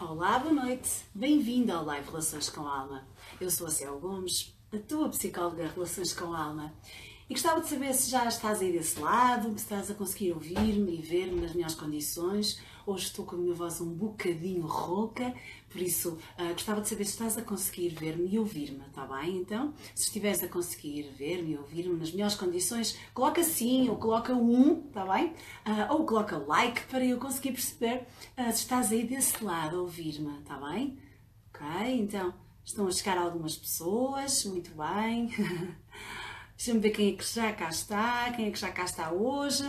Olá, boa noite. Bem-vindo ao Live Relações com Alma. Eu sou a Céu Gomes, a tua psicóloga Relações com Alma. E gostava de saber se já estás aí desse lado, se estás a conseguir ouvir-me e ver-me nas melhores condições. Hoje estou com a minha voz um bocadinho rouca, por isso uh, gostava de saber se estás a conseguir ver-me e ouvir-me, está bem? Então, se estiveres a conseguir ver-me e ouvir-me nas melhores condições, coloca sim ou coloca um, está bem? Uh, ou coloca like para eu conseguir perceber uh, se estás aí desse lado a ouvir-me, está bem? Ok, então estão a chegar algumas pessoas, muito bem. Deixa-me ver quem é que já cá está, quem é que já cá está hoje.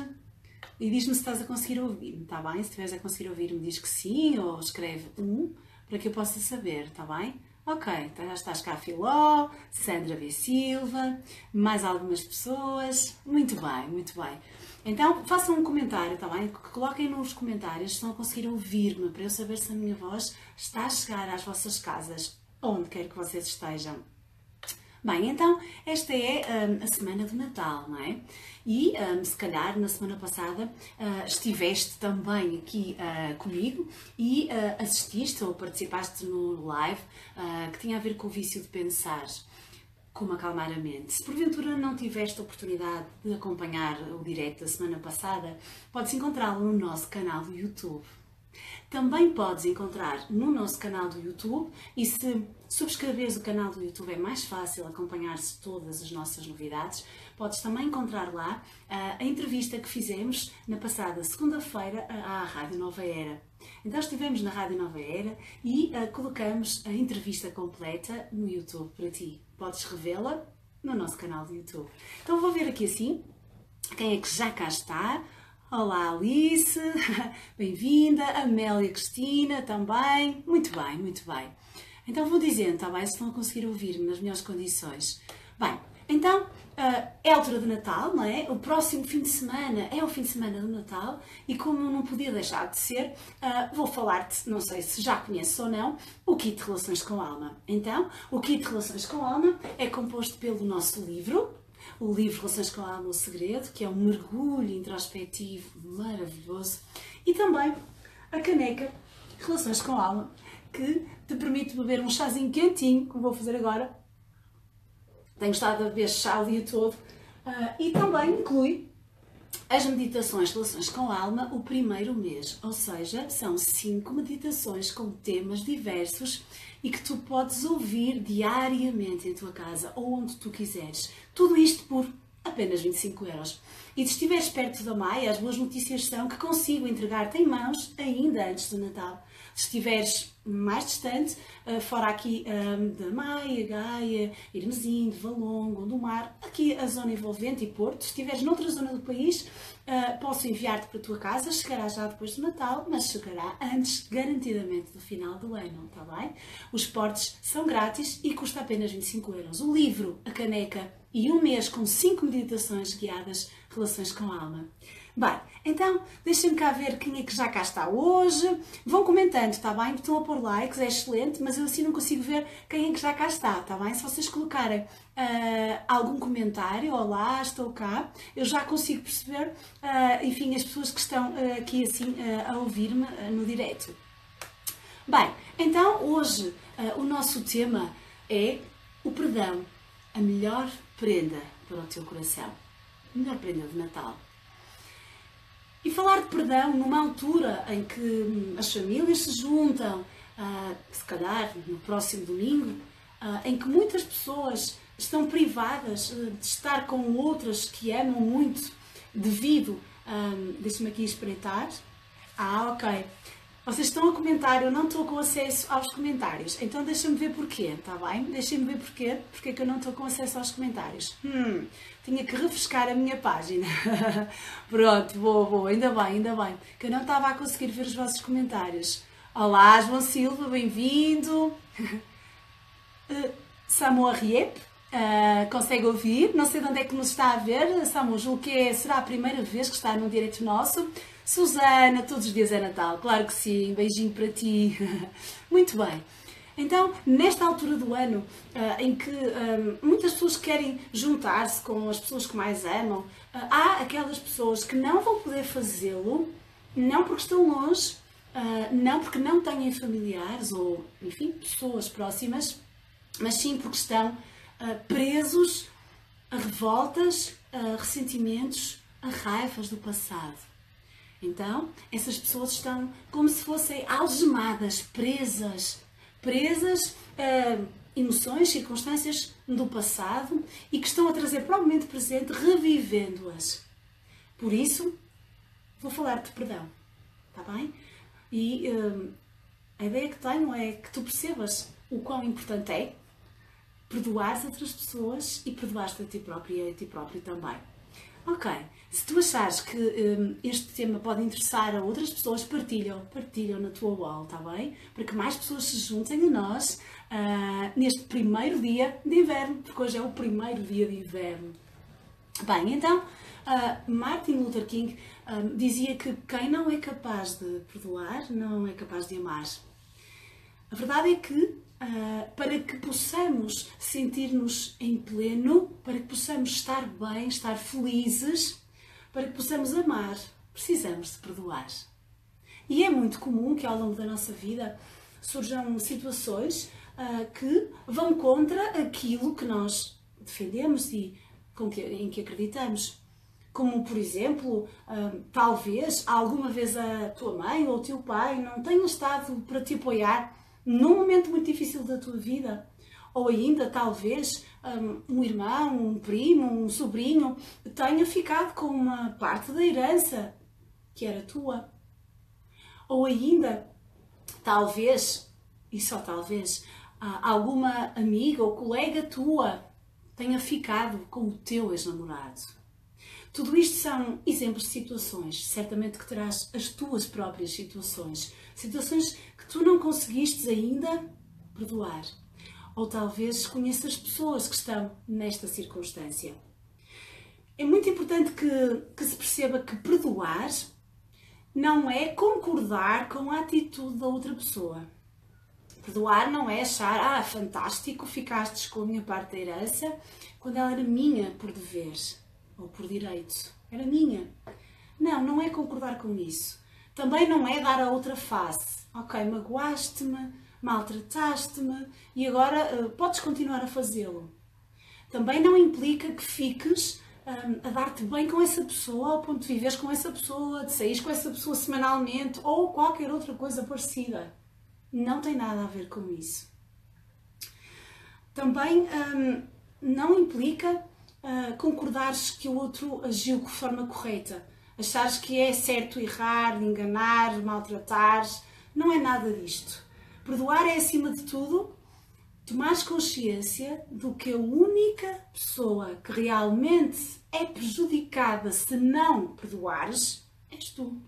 E diz-me se estás a conseguir ouvir-me, está bem? Se estiveres a conseguir ouvir-me, diz que sim, ou escreve um, para que eu possa saber, está bem? Ok, então já estás cá, Filó, Sandra V. Silva, mais algumas pessoas. Muito bem, muito bem. Então, façam um comentário, está bem? Coloquem nos comentários se estão a conseguir ouvir-me, para eu saber se a minha voz está a chegar às vossas casas, onde quer que vocês estejam. Bem, então esta é um, a semana do Natal, não é? E um, se calhar na semana passada uh, estiveste também aqui uh, comigo e uh, assististe ou participaste no live que tinha a ver com o vício de pensar como acalmar a mente. Se porventura não tiveste a oportunidade de acompanhar o direto da semana passada, podes encontrá-lo no nosso canal do YouTube. Também podes encontrar no nosso canal do YouTube e se subscreveres o canal do YouTube é mais fácil acompanhar-se todas as nossas novidades. Podes também encontrar lá uh, a entrevista que fizemos na passada segunda-feira à Rádio Nova Era. Então estivemos na Rádio Nova Era e uh, colocamos a entrevista completa no YouTube para ti. Podes revê-la no nosso canal do YouTube. Então vou ver aqui assim quem é que já cá está. Olá Alice, bem-vinda, Amélia Cristina também, muito bem, muito bem. Então vou dizendo, está bem, se a conseguir ouvir-me nas melhores condições. Bem, então é a altura do Natal, não é? O próximo fim de semana é o fim de semana do Natal e como não podia deixar de ser, vou falar-te, não sei se já conheces ou não, o Kit de Relações com Alma. Então, o Kit de Relações com Alma é composto pelo nosso livro, o livro Relações com a Alma, o Segredo, que é um mergulho introspectivo maravilhoso, e também a caneca Relações com a Alma, que te permite beber um chazinho quentinho, como vou fazer agora. Tenho estado a beber chá o dia todo. Uh, e também inclui as meditações Relações com a Alma o primeiro mês, ou seja, são cinco meditações com temas diversos e que tu podes ouvir diariamente em tua casa ou onde tu quiseres. Tudo isto por apenas 25 euros. E se estiveres perto da Maia, as boas notícias são que consigo entregar-te em mãos ainda antes do Natal. Se estiveres mais distante, eh, fora aqui um, da Maia, Gaia, Irmezinho, Valongo, Gondomar, aqui a zona envolvente e Porto. Se estiveres noutra zona do país, uh, posso enviar-te para a tua casa, chegará já depois do Natal, mas chegará antes, garantidamente, do final do ano, está bem? Os portes são grátis e custa apenas 25 euros. O livro, a caneca e um mês com 5 meditações guiadas, relações com a alma. Bem, então deixem-me cá ver quem é que já cá está hoje. Vão comentando, está bem? Estão a pôr likes, é excelente, mas eu assim não consigo ver quem é que já cá está, está bem? Se vocês colocarem uh, algum comentário, olá, estou cá, eu já consigo perceber, uh, enfim, as pessoas que estão uh, aqui assim a ouvir-me no direto. Bem, então hoje o nosso tema é o perdão, a melhor prenda para o teu coração. Melhor prenda de Natal. E falar de perdão numa altura em que hum, as famílias se juntam, uh, se calhar no próximo domingo, uh, em que muitas pessoas estão privadas uh, de estar com outras que amam muito devido, um, deixa-me aqui espreitar. Ah, ok. Vocês estão a comentar, eu não estou com acesso aos comentários. Então deixa-me ver porquê, está bem? Deixem-me ver porquê, porque é que eu não estou com acesso aos comentários. Hum, tinha que refrescar a minha página. Pronto, boa, boa, ainda bem, ainda bem. Que eu não estava a conseguir ver os vossos comentários. Olá, João Silva, bem-vindo. Uh, Samoa Riep, uh, consegue ouvir? Não sei de onde é que nos está a ver. Samu, julgo que é, será a primeira vez que está num direito nosso. Susana, todos os dias é Natal, claro que sim, beijinho para ti. Muito bem. Então, nesta altura do ano, uh, em que uh, muitas pessoas querem juntar-se com as pessoas que mais amam, uh, há aquelas pessoas que não vão poder fazê-lo, não porque estão longe, não porque não têm familiares ou, enfim, pessoas próximas, mas sim porque estão presos a revoltas, a ressentimentos, a raivas do passado. Então, essas pessoas estão como se fossem algemadas, presas, presas a emoções, circunstâncias do passado e que estão a trazer para o momento presente, revivendo-as. Por isso, vou falar de perdão, está bem? E hum, a ideia que tenho é que tu percebas o quão importante é perdoar outras pessoas e perdoar-te a ti próprio e a ti próprio também. Ok, se tu achares que um, este tema pode interessar a outras pessoas, partilham, partilham na tua wall, está bem? Para que mais pessoas se juntem a nós uh, neste primeiro dia de inverno, porque hoje é o primeiro dia de inverno. Bem, então, uh, Martin Luther King um, dizia que quem não é capaz de perdoar não é capaz de amar. A verdade é que Uh, para que possamos sentir-nos em pleno, para que possamos estar bem, estar felizes, para que possamos amar, precisamos de perdoar. E é muito comum que ao longo da nossa vida surjam situações uh, que vão contra aquilo que nós defendemos e que, em que acreditamos. Como, por exemplo, uh, talvez alguma vez a tua mãe ou o teu pai não tenham estado para te apoiar num momento muito difícil da tua vida, ou ainda talvez um, um, irmão, um primo, um sobrinho tenha ficado com uma parte da herança que era tua. Ou ainda, talvez, e só talvez, alguma amiga ou colega tua tenha ficado com o teu ex-namorado. Tudo isto são exemplos de situações. Certamente que terás as tuas próprias situações. Situações que tu não conseguiste ainda perdoar. Ou talvez conheças pessoas que estão nesta circunstância. É muito importante que, que se perceba que perdoar não é concordar com a atitude da outra pessoa. Perdoar não é achar, ah, fantástico, ficaste com a minha parte da herança quando ela era minha por deveres ou por direito. Era minha. Não, não é concordar com isso. Também não é dar a outra face. Ok, magoaste-me, maltrataste-me e agora uh, podes continuar a fazê-lo. Também não implica que fiques um, a dar-te bem com essa pessoa, ao ponto de viveres com essa pessoa, de sair com essa pessoa semanalmente ou qualquer outra coisa parecida. Não tem nada a ver com isso. Também um, não implica uh, concordares que o outro agiu de forma correta, achares que é certo errar, enganar, maltratar. Não é nada disto. Perdoar é, acima de tudo, tomares consciência do que a única pessoa que realmente é prejudicada se não perdoares és tu.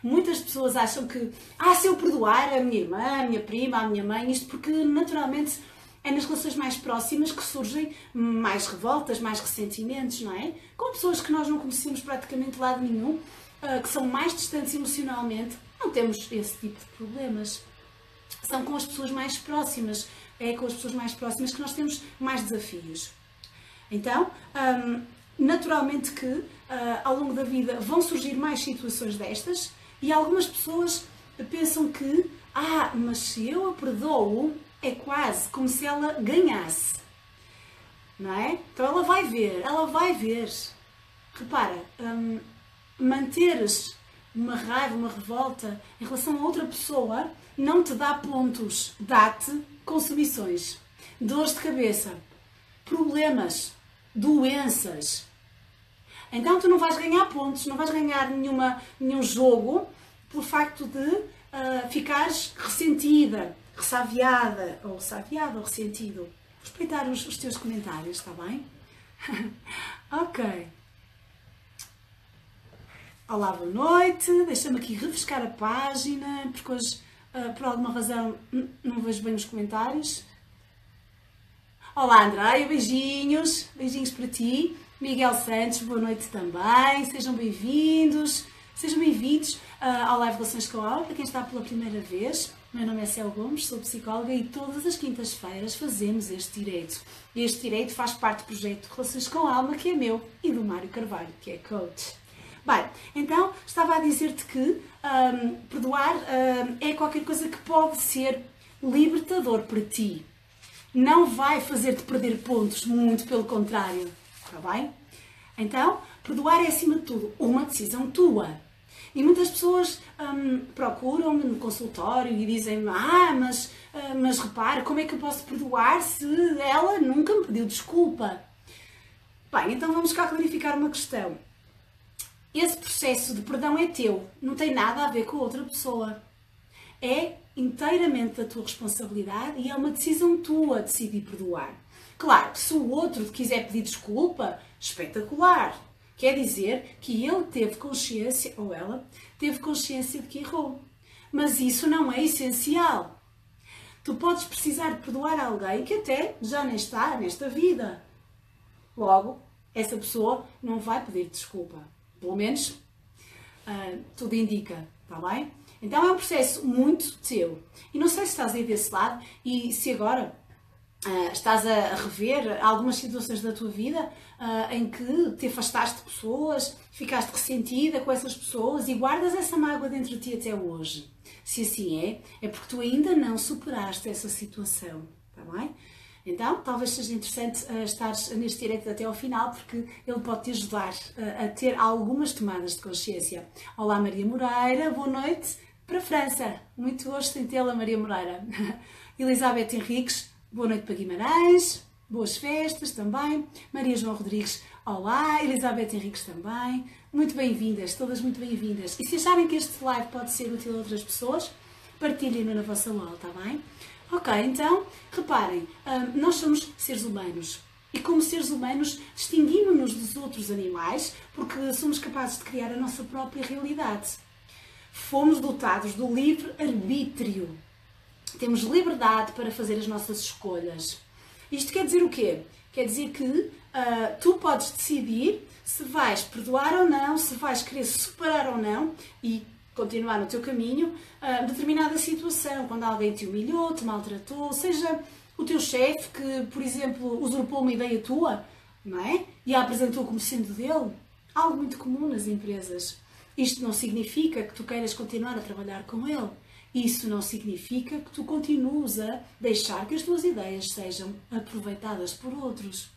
Muitas pessoas acham que, ah, se eu perdoar a minha irmã, a minha prima, a minha mãe, isto porque naturalmente é nas relações mais próximas que surgem mais revoltas, mais ressentimentos, não é? Com pessoas que nós não conhecemos praticamente de lado nenhum, ah, que são mais distantes emocionalmente, não temos esse tipo de problemas. São com as pessoas mais próximas, é com as pessoas mais próximas que nós temos mais desafios. Então, naturalmente que ah, ao longo da vida vão surgir mais situações destas e algumas pessoas pensam que, ah, mas se eu a perdoo, é quase como se ela ganhasse. Não é? Então ela vai ver, ela vai ver. Repara, hum, manteres uma raiva, uma revolta em relação a outra pessoa não te dá pontos, dá-te consumições, dores de cabeça, problemas, doenças. Então tu não vais ganhar pontos, não vais ganhar nenhuma, nenhum jogo por facto de uh, ficares ressentida, ressaviada, ou saviada, ou ressentido. Respeitar os, os teus comentários, está bem? ok. Olá, boa noite. Deixa-me aqui refrescar a página, porque hoje, uh, por alguma razão, não vejo bem os comentários. Olá, Andréia, beijinhos. Beijinhos para ti. Miguel Santos, boa noite também. Sejam bem-vindos. Sejam bem-vindos uh, ao Live Relações com a Aula, para quem está pela primeira vez. Meu nome é Céu Gomes, sou psicóloga e todas as quintas-feiras fazemos este direito. Este direito faz parte do projeto Relações com a Alma, que é meu, e do Mário Carvalho, que é coach. Bem, então estava a dizer-te que hum, perdoar hum, é qualquer coisa que pode ser libertador para ti. Não vai fazer-te perder pontos, muito pelo contrário. Está bem? Então, perdoar é acima de tudo uma decisão tua. E muitas pessoas hum, procuram-me no consultório e dizem-me: Ah, mas, uh, mas repara, como é que eu posso perdoar se ela nunca me pediu desculpa? Bem, então vamos cá clarificar uma questão. Esse processo de perdão é teu, não tem nada a ver com a outra pessoa. É inteiramente da tua responsabilidade e é uma decisão tua decidir perdoar. Claro, se o outro quiser pedir desculpa, espetacular. Quer dizer que ele teve consciência, ou ela, teve consciência de que errou. Mas isso não é essencial. Tu podes precisar perdoar alguém que até já nem está nesta vida. Logo, essa pessoa não vai pedir desculpa. Pelo menos uh, tudo indica, está bem? Então é um processo muito teu. E não sei se estás aí desse lado e se agora Uh, estás a rever algumas situações da tua vida uh, em que te afastaste de pessoas, ficaste ressentida com essas pessoas e guardas essa mágoa dentro de ti até hoje. Se assim é, é porque tu ainda não superaste essa situação, está bem? Então, talvez seja interessante uh, estares neste direito até ao final, porque ele pode te ajudar uh, a ter algumas tomadas de consciência. Olá, Maria Moreira, boa noite para a França. Muito gosto em tê-la, Maria Moreira. Elizabeth Henriques, Boa noite para Guimarães, boas festas também. Maria João Rodrigues, olá. Elizabeth Henriques também. Muito bem-vindas, todas muito bem-vindas. E se acharem que este live pode ser útil a outras pessoas, partilhem-no na vossa wall, está bem? Ok, então, reparem, hum, nós somos seres humanos. E como seres humanos, distinguimos-nos dos outros animais porque somos capazes de criar a nossa própria realidade. Fomos dotados do livre arbítrio temos liberdade para fazer as nossas escolhas. Isto quer dizer o quê? Quer dizer que uh, tu podes decidir se vais perdoar ou não, se vais querer superar ou não e continuar no teu caminho uh, determinada situação, quando alguém te humilhou, te maltratou, seja o teu chefe que, por exemplo, usurpou uma ideia tua, não é? E a apresentou como sendo dele. Algo muito comum nas empresas. Isto não significa que tu queiras continuar a trabalhar com ele. Isso não significa que tu continues a deixar que as tuas ideias sejam aproveitadas por outros.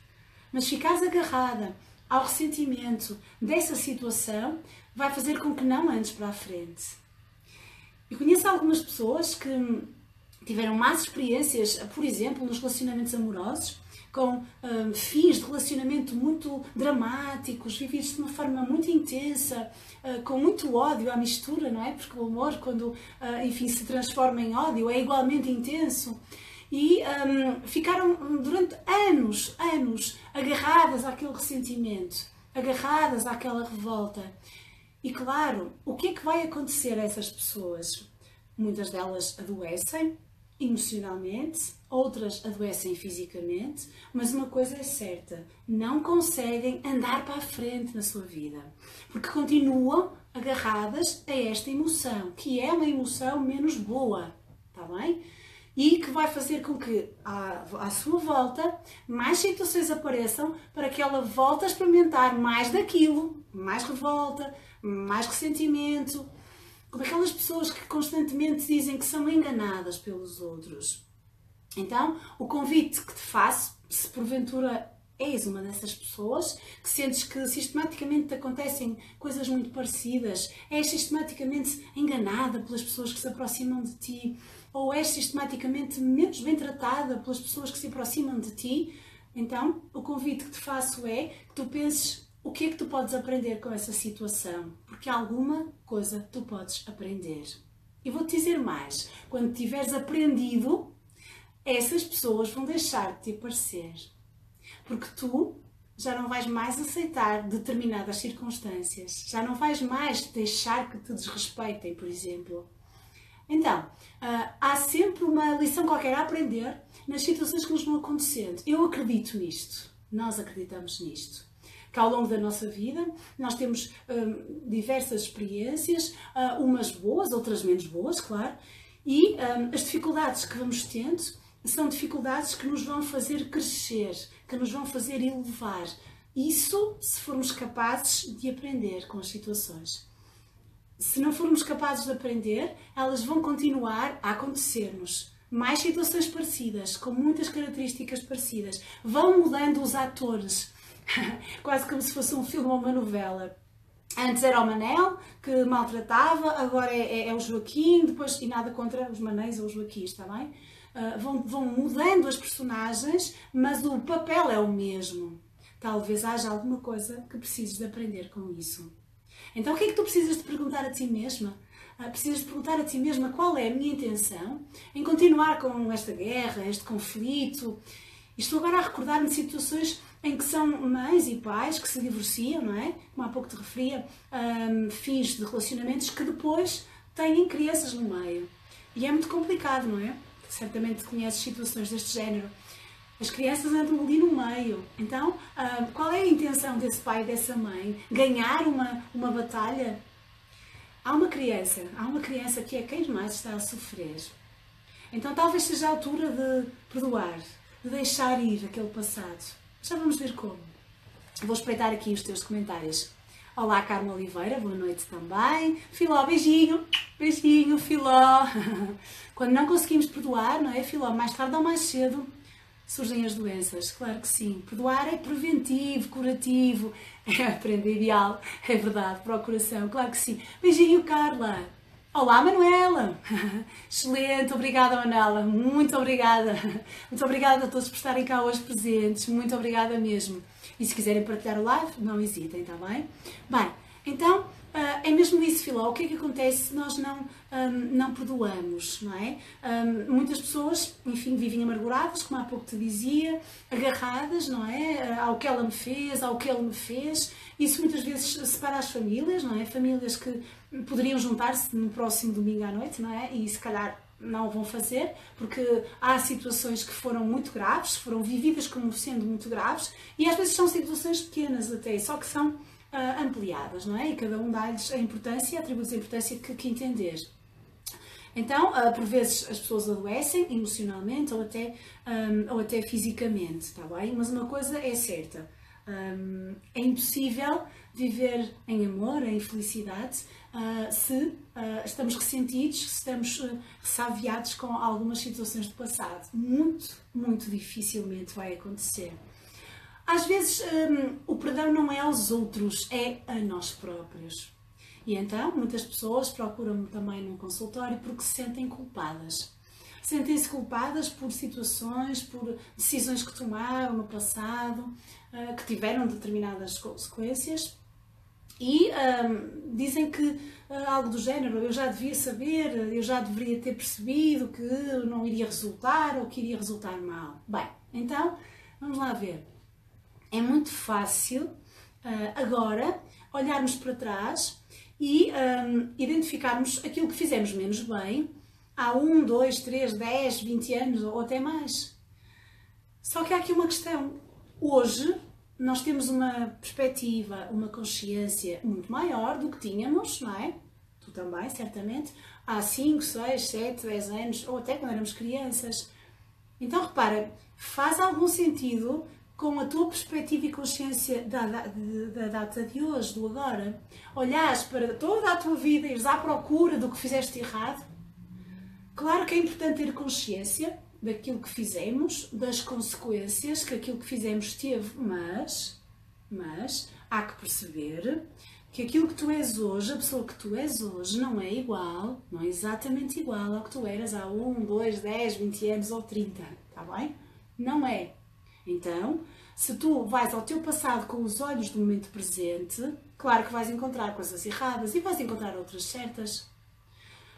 Mas ficares agarrada ao ressentimento dessa situação vai fazer com que não andes para a frente. Eu conheço algumas pessoas que tiveram más experiências, por exemplo, nos relacionamentos amorosos, com um, fins de relacionamento muito dramáticos, vividos de uma forma muito intensa, uh, com muito ódio à mistura, não é? Porque o amor, quando, uh, enfim, se transforma em ódio, é igualmente intenso. E um, ficaram durante anos, anos, agarradas àquele ressentimento, agarradas àquela revolta. E claro, o que é que vai acontecer a essas pessoas? Muitas delas adoecem, emocionalmente, outras adoecem fisicamente, mas uma coisa é certa: não conseguem andar para a frente na sua vida, porque continuam agarradas a esta emoção, que é uma emoção menos boa, está bem? E que vai fazer com que, à, à sua volta, mais situações apareçam para que ela volte a experimentar mais daquilo, mais revolta, mais ressentimento, como aquelas pessoas que constantemente dizem que são enganadas pelos outros. Então, o convite que te faço, se porventura és uma dessas pessoas que sentes que sistematicamente te acontecem coisas muito parecidas, és sistematicamente enganada pelas pessoas que se aproximam de ti, ou és sistematicamente menos bem tratada pelas pessoas que se aproximam de ti, então o convite que te faço é que tu penses o que é que tu podes aprender com essa situação? Porque alguma coisa tu podes aprender. E vou-te dizer mais: quando tiveres aprendido, essas pessoas vão deixar de te aparecer. Porque tu já não vais mais aceitar determinadas circunstâncias, já não vais mais deixar que te desrespeitem, por exemplo. Então, ah, há sempre uma lição qualquer a aprender nas situações que nos vão acontecendo. Eu acredito nisto, nós acreditamos nisto que ao longo da nossa vida nós temos hum, diversas experiências, uh, umas boas, outras menos boas, claro, e hum, as dificuldades que vamos tendo são dificuldades que nos vão fazer crescer, que nos vão fazer elevar. Isso se formos capazes de aprender com as situações. Se não formos capazes de aprender, elas vão continuar a acontecer-nos. Mais situações parecidas, com muitas características parecidas. Vão mudando os atores, quase como se fosse um filme ou uma novela. Antes era o Manel que maltratava, agora é, é, é o Joaquim, depois, e nada contra os Manéis ou os Joaquins, está bem? Uh, vão, vão mudando as personagens, mas o papel é o mesmo. Talvez haja alguma coisa que precises de aprender com isso. Então, o que é que tu precisas de perguntar a ti mesma? Uh, precisas de perguntar a ti mesma qual é a minha intenção em continuar com esta guerra, este conflito. Estou agora a recordar-me de situações em que são mães e pais que se divorciam, não é? Como há pouco te referia, um, fins de relacionamentos que depois têm crianças no meio. E é muito complicado, não é? Certamente conheces situações deste género. As crianças andam ali no meio. Então, um, qual é a intenção desse pai e dessa mãe? Ganhar uma, uma batalha? Há uma criança, há uma criança que é quem mais está a sofrer. Então talvez seja a altura de perdoar, de deixar ir aquele passado já vamos ver como. Vou espreitar aqui os teus comentários. Olá, Carmo Oliveira, boa noite também. Filó, beijinho, beijinho, Filó. Quando não conseguimos perdoar, não é, Filó? Mais tarde ou mais cedo surgem as doenças, claro que sim. Perdoar é preventivo, curativo, é a prenda ideal, é verdade, para o coração, claro que sim. Beijinho, Carla. Olá, Manuela! Excelente, obrigada, Manuela, muito obrigada. Muito obrigada a todos por estarem cá hoje presentes, muito obrigada mesmo. E se quiserem partilhar o live, não hesitem, está bem? Bem, então, é mesmo isso, Filó. O que é que acontece se nós não, um, não perdoamos, não é? Um, muitas pessoas, enfim, vivem amarguradas, como há pouco te dizia, agarradas, não é? Ah, ao que ela me fez, ao que ele me fez. Isso muitas vezes separa as famílias, não é? Famílias que poderiam juntar-se no próximo domingo à noite, não é? E se calhar não vão fazer, porque há situações que foram muito graves, foram vividas como sendo muito graves, e às vezes são situações pequenas até, só que são uh, ampliadas, não é? E cada um dá-lhes a importância, atribui-lhes a importância que, que entender. Então, uh, por vezes as pessoas adoecem emocionalmente ou até, um, ou até fisicamente, está bem? Mas uma coisa é certa, um, é impossível viver em amor, em felicidade, uh, se uh, estamos ressentidos, se estamos uh, ressaviados com algumas situações do passado. Muito, muito dificilmente vai acontecer. Às vezes um, o perdão não é aos outros, é a nós próprios. E então muitas pessoas procuram-me também num consultório porque se sentem culpadas. Sentem-se culpadas por situações, por decisões que tomaram no passado, uh, que tiveram determinadas consequências e um, dizem que uh, algo do género, eu já devia saber, eu já deveria ter percebido que não iria resultar ou que iria resultar mal. Bem, então vamos lá ver é muito fácil uh, agora olharmos para trás e um, identificarmos aquilo que fizemos menos bem há 1, 2, 3, 10, 20 anos ou até mais. Só que há aqui uma questão. Hoje nós temos uma perspectiva, uma consciência muito maior do que tínhamos, não é? Tu também, certamente, há 5, 6, 7, 10 anos ou até quando éramos crianças. Então repara, faz algum sentido com a tua perspectiva e consciência da, da, da, data de hoje, do agora, olhares para toda a tua vida e ires à procura do que fizeste errado, claro que é importante ter consciência daquilo que fizemos, das consequências que aquilo que fizemos teve, mas, mas há que perceber que aquilo que tu és hoje, a pessoa que tu és hoje, não é igual, não é exatamente igual ao que tu eras há 1, 2, 10, 20 anos ou 30, está bem? Não é. Então, se tu vais ao teu passado com os olhos do momento presente, claro que vais encontrar coisas erradas e vais encontrar outras certas.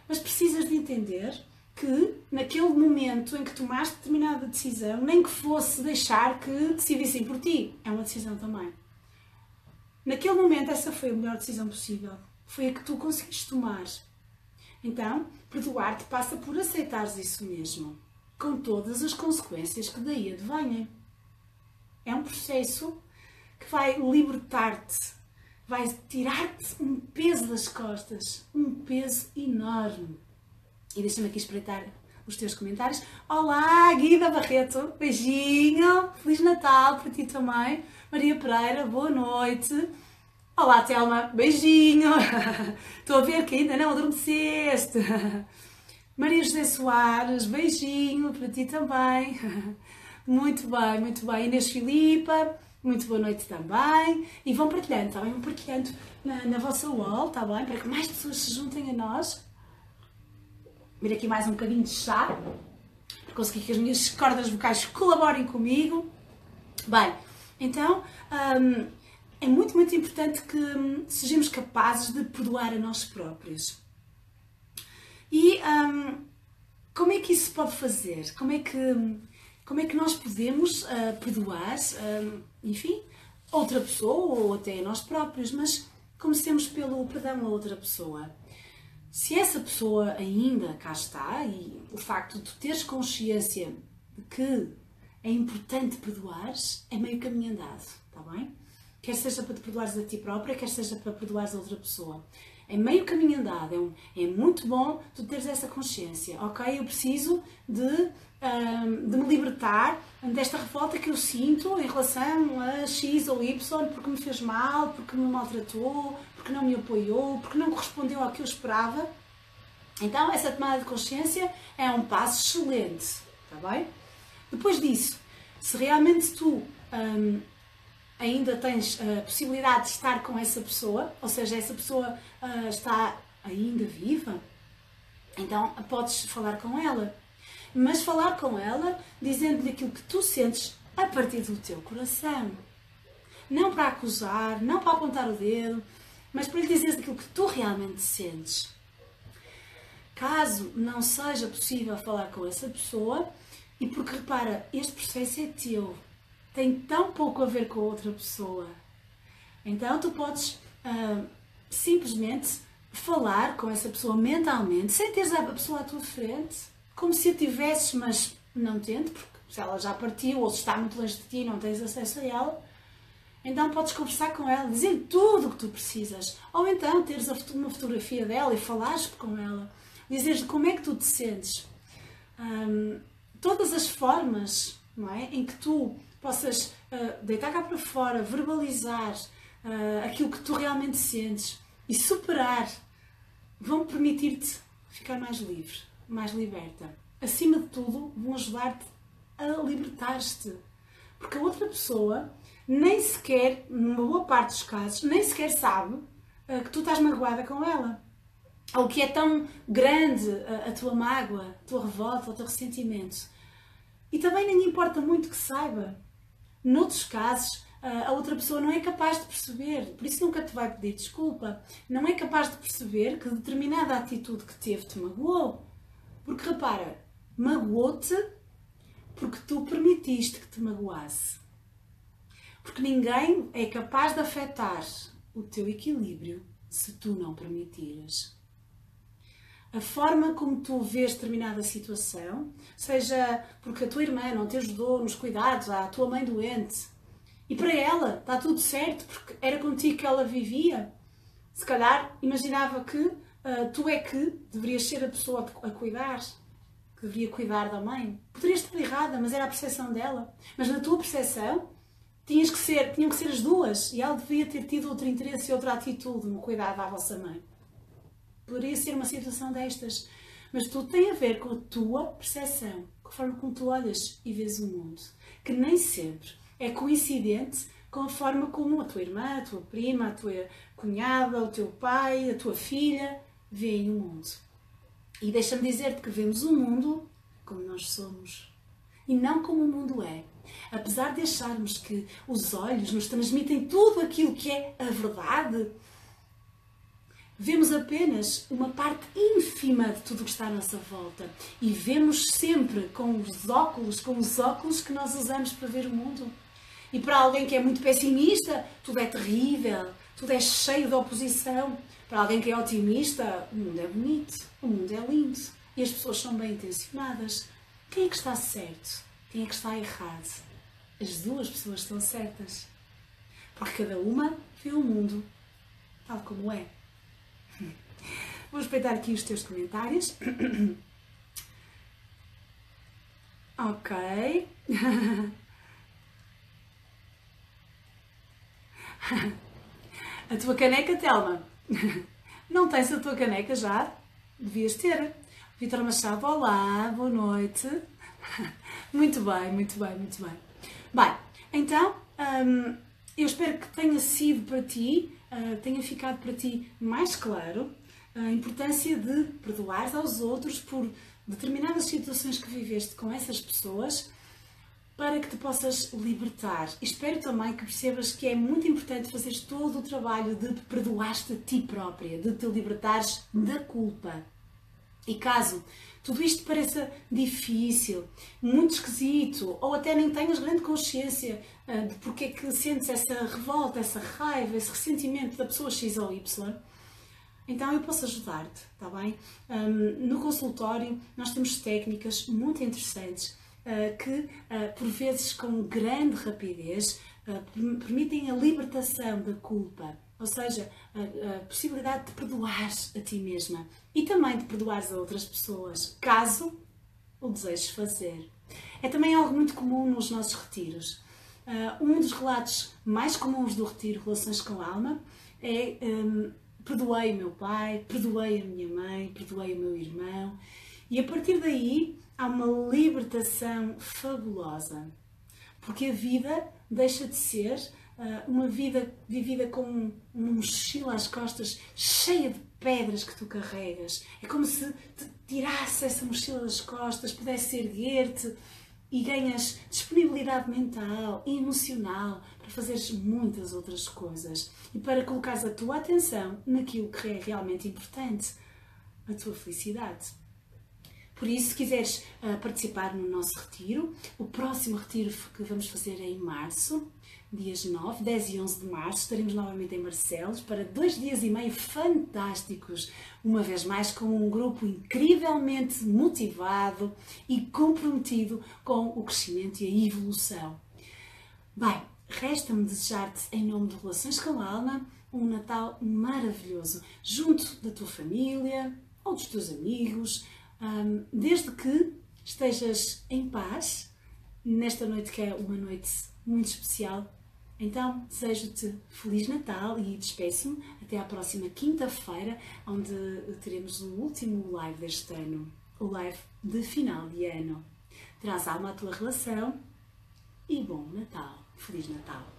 Mas precisas de entender que naquele momento em que tomaste determinada decisão, nem que fosse deixar que decidissem por ti, é uma decisão também. Naquele momento, essa foi a melhor decisão possível. Foi a que tu conseguiste tomar. Então, perdoar-te passa por aceitares isso mesmo, com todas as consequências que daí advêm. É um processo que vai libertar-te, vai tirar-te um peso das costas, um peso enorme. E deixa-me aqui espreitar os teus comentários. Olá, Guida Barreto, beijinho, Feliz Natal para ti também. Maria Pereira, boa noite. Olá, Telma, beijinho. Estou a ver que ainda não adormeceste. Maria José Soares, beijinho para ti também. Muito bem, muito bem. Inês Filipa, muito boa noite também. E vão partilhando, está bem? Vão partilhando na, na vossa wall, está bem? Para que mais pessoas se juntem a nós. Vir aqui mais um bocadinho de chá. Para conseguir que as minhas cordas vocais colaborem comigo. Bem, então hum, é muito, muito importante que hum, sejamos capazes de perdoar a nós próprios. E hum, como é que isso se pode fazer? Como é que hum, como é que nós podemos uh, perdoar, uh, enfim, outra pessoa ou até nós próprios, mas comecemos pelo perdão a outra pessoa. Se essa pessoa ainda cá está e o facto de teres consciência de que é importante perdoar, é meio caminho andado, está bem? Quer seja para te perdoares a ti própria, quer seja para perdoares a outra pessoa. É meio caminho andado, é, um, é muito bom tu teres essa consciência, ok? Eu preciso de de me libertar desta revolta que eu sinto em relação a X ou Y porque me fez mal, porque me maltratou, porque não me apoiou, porque não correspondeu ao que eu esperava. Então, essa tomada de consciência é um passo excelente, está bem? Depois disso, se realmente tu um, ainda tens a possibilidade de estar com essa pessoa, ou seja, essa pessoa uh, está ainda viva, então podes falar com ela mas falar com ela dizendo-lhe aquilo que tu sentes a partir do teu coração. Não para acusar, não para apontar o dedo, mas para lhe dizer aquilo que tu realmente sentes. Caso não seja possível falar com essa pessoa, e porque repara, este processo é teu, tem tão pouco a ver com outra pessoa. Então tu podes uh, simplesmente falar com essa pessoa mentalmente, sem teres a pessoa à tua frente como se a tivesses, mas não tente, porque se ela já partiu ou se está muito longe de ti e não tens acesso a ela, então podes conversar com ela, dizer tudo o que tu precisas. Ou então teres uma fotografia dela e falares com ela, dizeres como é que tu te sentes. Um, todas as formas não é, em que tu possas uh, deitar cá para fora, verbalizar uh, aquilo que tu realmente sentes e superar, vão permitir-te ficar mais livre mais liberta. Acima de tudo, vão ajudar-te a libertar-te. Porque a outra pessoa nem sequer, numa boa parte dos casos, nem sequer sabe uh, que tu estás magoada com ela. Ou que é tão grande a, a tua mágoa, a tua revolta, o teu ressentimento. E também nem importa muito que saiba. Noutros casos, a outra pessoa não é capaz de perceber, por isso nunca te vai pedir desculpa. Não é capaz de perceber que determinada atitude que teve te magoou. Porque repara, magoou-te porque tu permitiste que te magoasse. Porque ninguém é capaz de afetar o teu equilíbrio se tu não permitires. A forma como tu vês determinada situação, seja porque a tua irmã não te ajudou nos cuidados, a tua mãe doente, e para ela está tudo certo porque era contigo que ela vivia, se calhar imaginava que uh, tu é que deverias ser a pessoa a cuidar, que deveria cuidar da mãe. Poderias estar errada, mas era a percepção dela. Mas na tua percepção, tinhas que ser, tinham que ser as duas. E ela devia ter tido outro interesse e outra atitude no cuidar da vossa mãe. Poderia ser uma situação destas. Mas tudo tem a ver com a tua percepção, com a forma como tu olhas e vês o mundo. Que nem sempre é coincidente com a forma como a tua irmã, a tua prima, a tua cunhada, o teu pai, a tua filha veem o mundo. E deixa-me dizer-te que vemos o mundo como nós somos e não como o mundo é. Apesar de acharmos que os olhos nos transmitem tudo aquilo que é a verdade, vemos apenas uma parte ínfima de tudo o que está à nossa volta e vemos sempre com os óculos, com os óculos que nós usamos para ver o mundo. E para alguém que é muito pessimista, tudo é terrível, tudo é cheio de oposição. Para alguém que é otimista, o mundo é bonito, o mundo é lindo e as pessoas são bem intencionadas. Quem é que está certo? Quem é que está errado? As duas pessoas estão certas. Porque cada uma vê o mundo tal como é. Vou respeitar aqui os teus comentários. ok. A tua caneca, Telma? Não tens a tua caneca já? Devias ter. Vitor Machado, olá, boa noite. Muito bem, muito bem, muito bem. Bem, então, hum, eu espero que tenha sido para ti, uh, tenha ficado para ti mais claro a importância de perdoar aos outros por determinadas situações que viveste com essas pessoas para que te possas libertar. Espero também que percebas que é muito importante fazeres todo o trabalho de perdoar-te a ti própria, de te libertares da culpa. E caso tudo isto pareça difícil, muito esquisito, ou até nem tenhas grande consciência uh, de porque é que sentes essa revolta, essa raiva, esse ressentimento da pessoa X ou Y, então eu posso ajudar-te, está bem? Um, no consultório nós temos técnicas muito interessantes uh, que, uh, por vezes com grande rapidez, permitem a libertação da culpa ou seja, a, a possibilidade de perdoar a ti mesma e também de perdoar a outras pessoas, caso o desejes fazer. É também algo muito comum nos nossos retiros. Uh, um dos relatos mais comuns do retiro Relações com a Alma é um, perdoei meu pai, perdoei a minha mãe, perdoei o meu irmão e a partir daí há uma libertação fabulosa porque a vida deixa de ser ah, uma vida vivida com uma mochila às costas cheia de pedras que tu carregas. É como se te tirasse essa mochila das costas, pudesse erguer-te e ganhas disponibilidade mental emocional para fazeres muitas outras coisas e para colocares a tua atenção naquilo que é realmente importante, a tua felicidade. Por isso, se quiseres uh, participar no nosso retiro, o próximo retiro que vamos fazer é em março, dias 9, 10 e 11 de março, estaremos novamente em Barcelos para dois dias e meio fantásticos, uma vez mais com um grupo incrivelmente motivado e comprometido com o crescimento e a evolução. Bem, resta-me desejar-te, em nome de Relações com a Alma, um Natal maravilhoso, junto da tua família ou dos teus amigos, desde que estejas em paz nesta noite que é uma noite muito especial então, desejo-te Feliz Natal e despeço-me até à próxima quinta-feira, onde teremos o último live deste ano, o live de final de ano. Traz alma à tua relação e bom Natal. Feliz Natal.